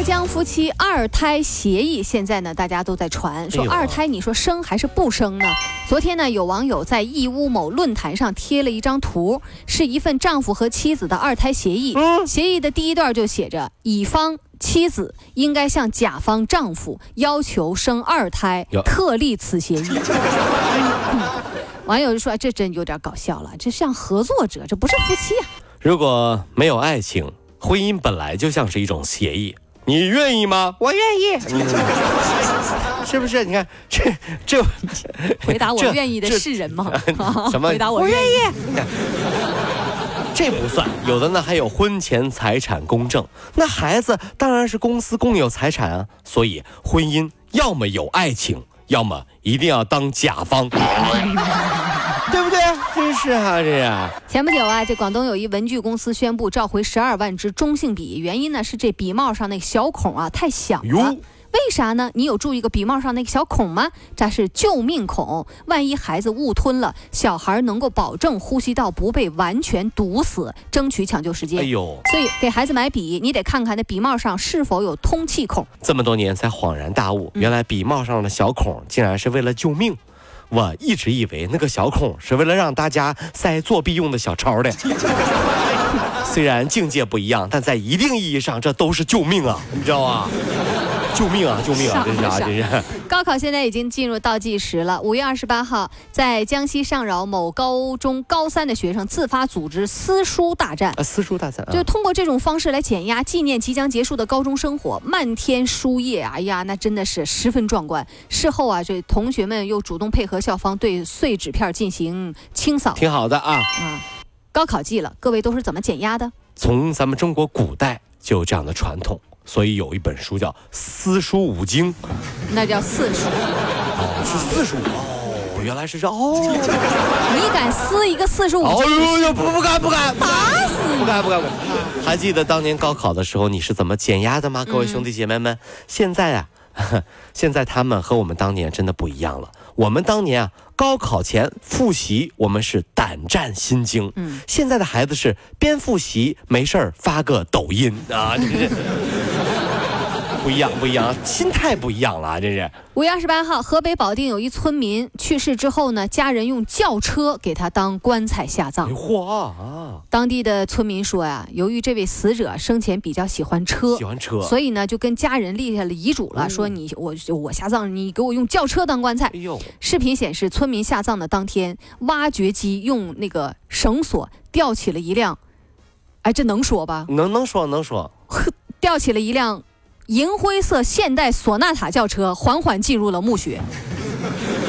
浙江夫妻二胎协议，现在呢，大家都在传说二胎，你说生还是不生呢？昨天呢，有网友在义乌某论坛上贴了一张图，是一份丈夫和妻子的二胎协议。协议的第一段就写着，乙方妻子应该向甲方丈夫要求生二胎，特立此协议。网友就说，这真有点搞笑了，这像合作者，这不是夫妻啊。如果没有爱情，婚姻本来就像是一种协议。你愿意吗？我愿意，是不是？你看这这，回答我愿意的是人吗？什么？回答我愿意。这不算，有的呢还有婚前财产公证，那孩子当然是公司共有财产啊。所以婚姻要么有爱情，要么一定要当甲方。对不对？真是啊，这是。前不久啊，这广东有一文具公司宣布召回十二万支中性笔，原因呢是这笔帽上那个小孔啊太小了。为啥呢？你有注意过笔帽上那个小孔吗？这是救命孔，万一孩子误吞了，小孩能够保证呼吸道不被完全堵死，争取抢救时间。哎呦，所以给孩子买笔，你得看看那笔帽上是否有通气孔。这么多年才恍然大悟，原来笔帽上的小孔竟然是为了救命。我一直以为那个小孔是为了让大家塞作弊用的小抄的，虽然境界不一样，但在一定意义上，这都是救命啊，你知道吗？救命啊！救命啊！这是啊，这是。高考现在已经进入倒计时了。五月二十八号，在江西上饶某高中高三的学生自发组织撕书大战。啊，撕书大战，就通过这种方式来减压，纪念即将结束的高中生活。漫天书页，哎呀，那真的是十分壮观。事后啊，这同学们又主动配合校方对碎纸片进行清扫，挺好的啊。啊，高考季了，各位都是怎么减压的？从咱们中国古代就有这样的传统。所以有一本书叫《四书五经》，那叫四书，哦，是四书哦，原来是这哦，你敢撕一个四书五经？哎呦，不不敢不敢，打死你！不敢不敢不敢。还记得当年高考的时候你是怎么减压的吗？各位兄弟姐妹们，现在啊，现在他们和我们当年真的不一样了。我们当年啊，高考前复习，我们是胆战心惊。嗯，现在的孩子是边复习没事儿发个抖音啊。不一样，不一样，心态不一样了，这是。五月二十八号，河北保定有一村民去世之后呢，家人用轿车给他当棺材下葬。嚯啊！当地的村民说呀，由于这位死者生前比较喜欢车，喜欢车，所以呢，就跟家人立下了遗嘱了，说你我我下葬，你给我用轿车当棺材。哎呦！视频显示，村民下葬的当天，挖掘机用那个绳索吊起了一辆，哎，这能说吧？能能说能说，吊起了一辆。银灰色现代索纳塔轿车缓缓进入了墓穴。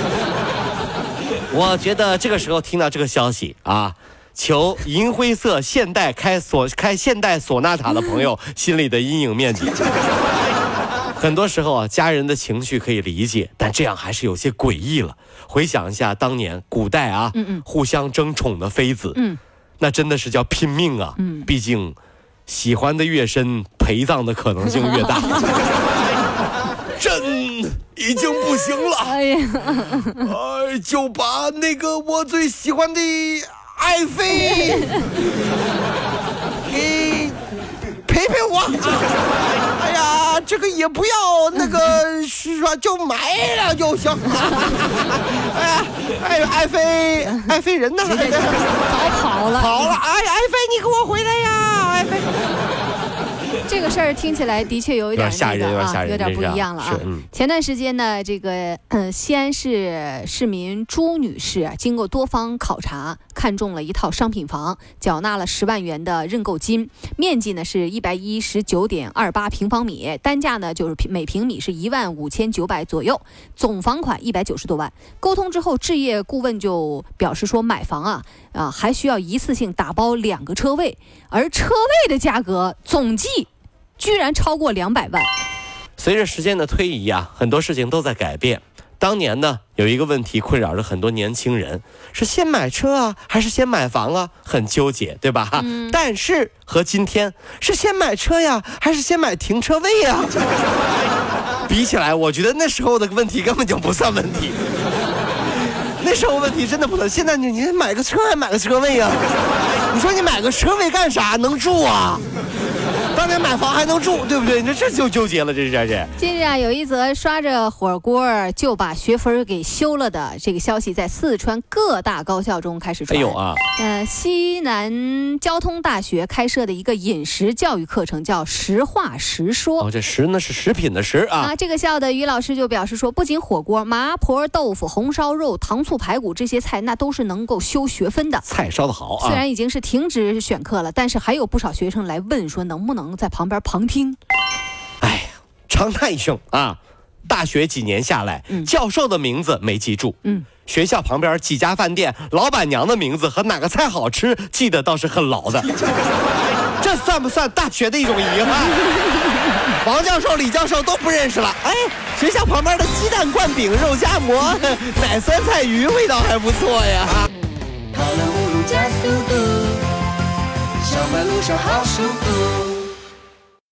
我觉得这个时候听到这个消息啊，求银灰色现代开索开现代索纳塔的朋友 心里的阴影面积。很多时候啊，家人的情绪可以理解，但这样还是有些诡异了。回想一下当年古代啊，嗯嗯，互相争宠的妃子，嗯，那真的是叫拼命啊，嗯，毕竟。喜欢的越深，陪葬的可能性越大。朕已经不行了，哎呀，哎，就把那个我最喜欢的爱妃 给陪陪我。哎呀，这个也不要那个是说就埋了就行。哎呀，哎，爱妃，爱妃人呢？早跑了，跑了。哎，爱妃，你给我回来呀！stupid. 这个事儿听起来的确有一点吓人啊，有点不一样了啊。前段时间呢，这个嗯，西安市市民朱女士经过多方考察，看中了一套商品房，缴纳了十万元的认购金，面积呢是一百一十九点二八平方米，单价呢就是每平米是一万五千九百左右，总房款一百九十多万。沟通之后，置业顾问就表示说，买房啊啊还需要一次性打包两个车位，而车位的价格总计。居然超过两百万！随着时间的推移啊，很多事情都在改变。当年呢，有一个问题困扰着很多年轻人，是先买车啊，还是先买房啊？很纠结，对吧？嗯。但是和今天是先买车呀，还是先买停车位呀？比起来，我觉得那时候的问题根本就不算问题。那时候问题真的不算。现在你你买个车还买个车位呀？你说你买个车位干啥？能住啊？当年买房还能住，对不对？你说这就纠结了，这是这是。近日啊，有一则刷着火锅就把学分给修了的这个消息，在四川各大高校中开始传。哎呦啊！呃，西南交通大学开设的一个饮食教育课程叫“实话实说”。哦，这“食”呢是食品的“食”啊。啊，这个校的于老师就表示说，不仅火锅、麻婆豆腐、红烧肉、糖醋排骨这些菜，那都是能够修学分的。菜烧的好啊！虽然已经是停止选课了，但是还有不少学生来问说，能不能？在旁边旁听，哎，长叹一声啊！大学几年下来，教授的名字没记住，嗯，学校旁边几家饭店老板娘的名字和哪个菜好吃记得倒是很牢的，这算不算大学的一种遗憾？王教授、李教授都不认识了。哎，学校旁边的鸡蛋灌饼、肉夹馍、奶酸菜鱼味道还不错呀。小马路上好舒服。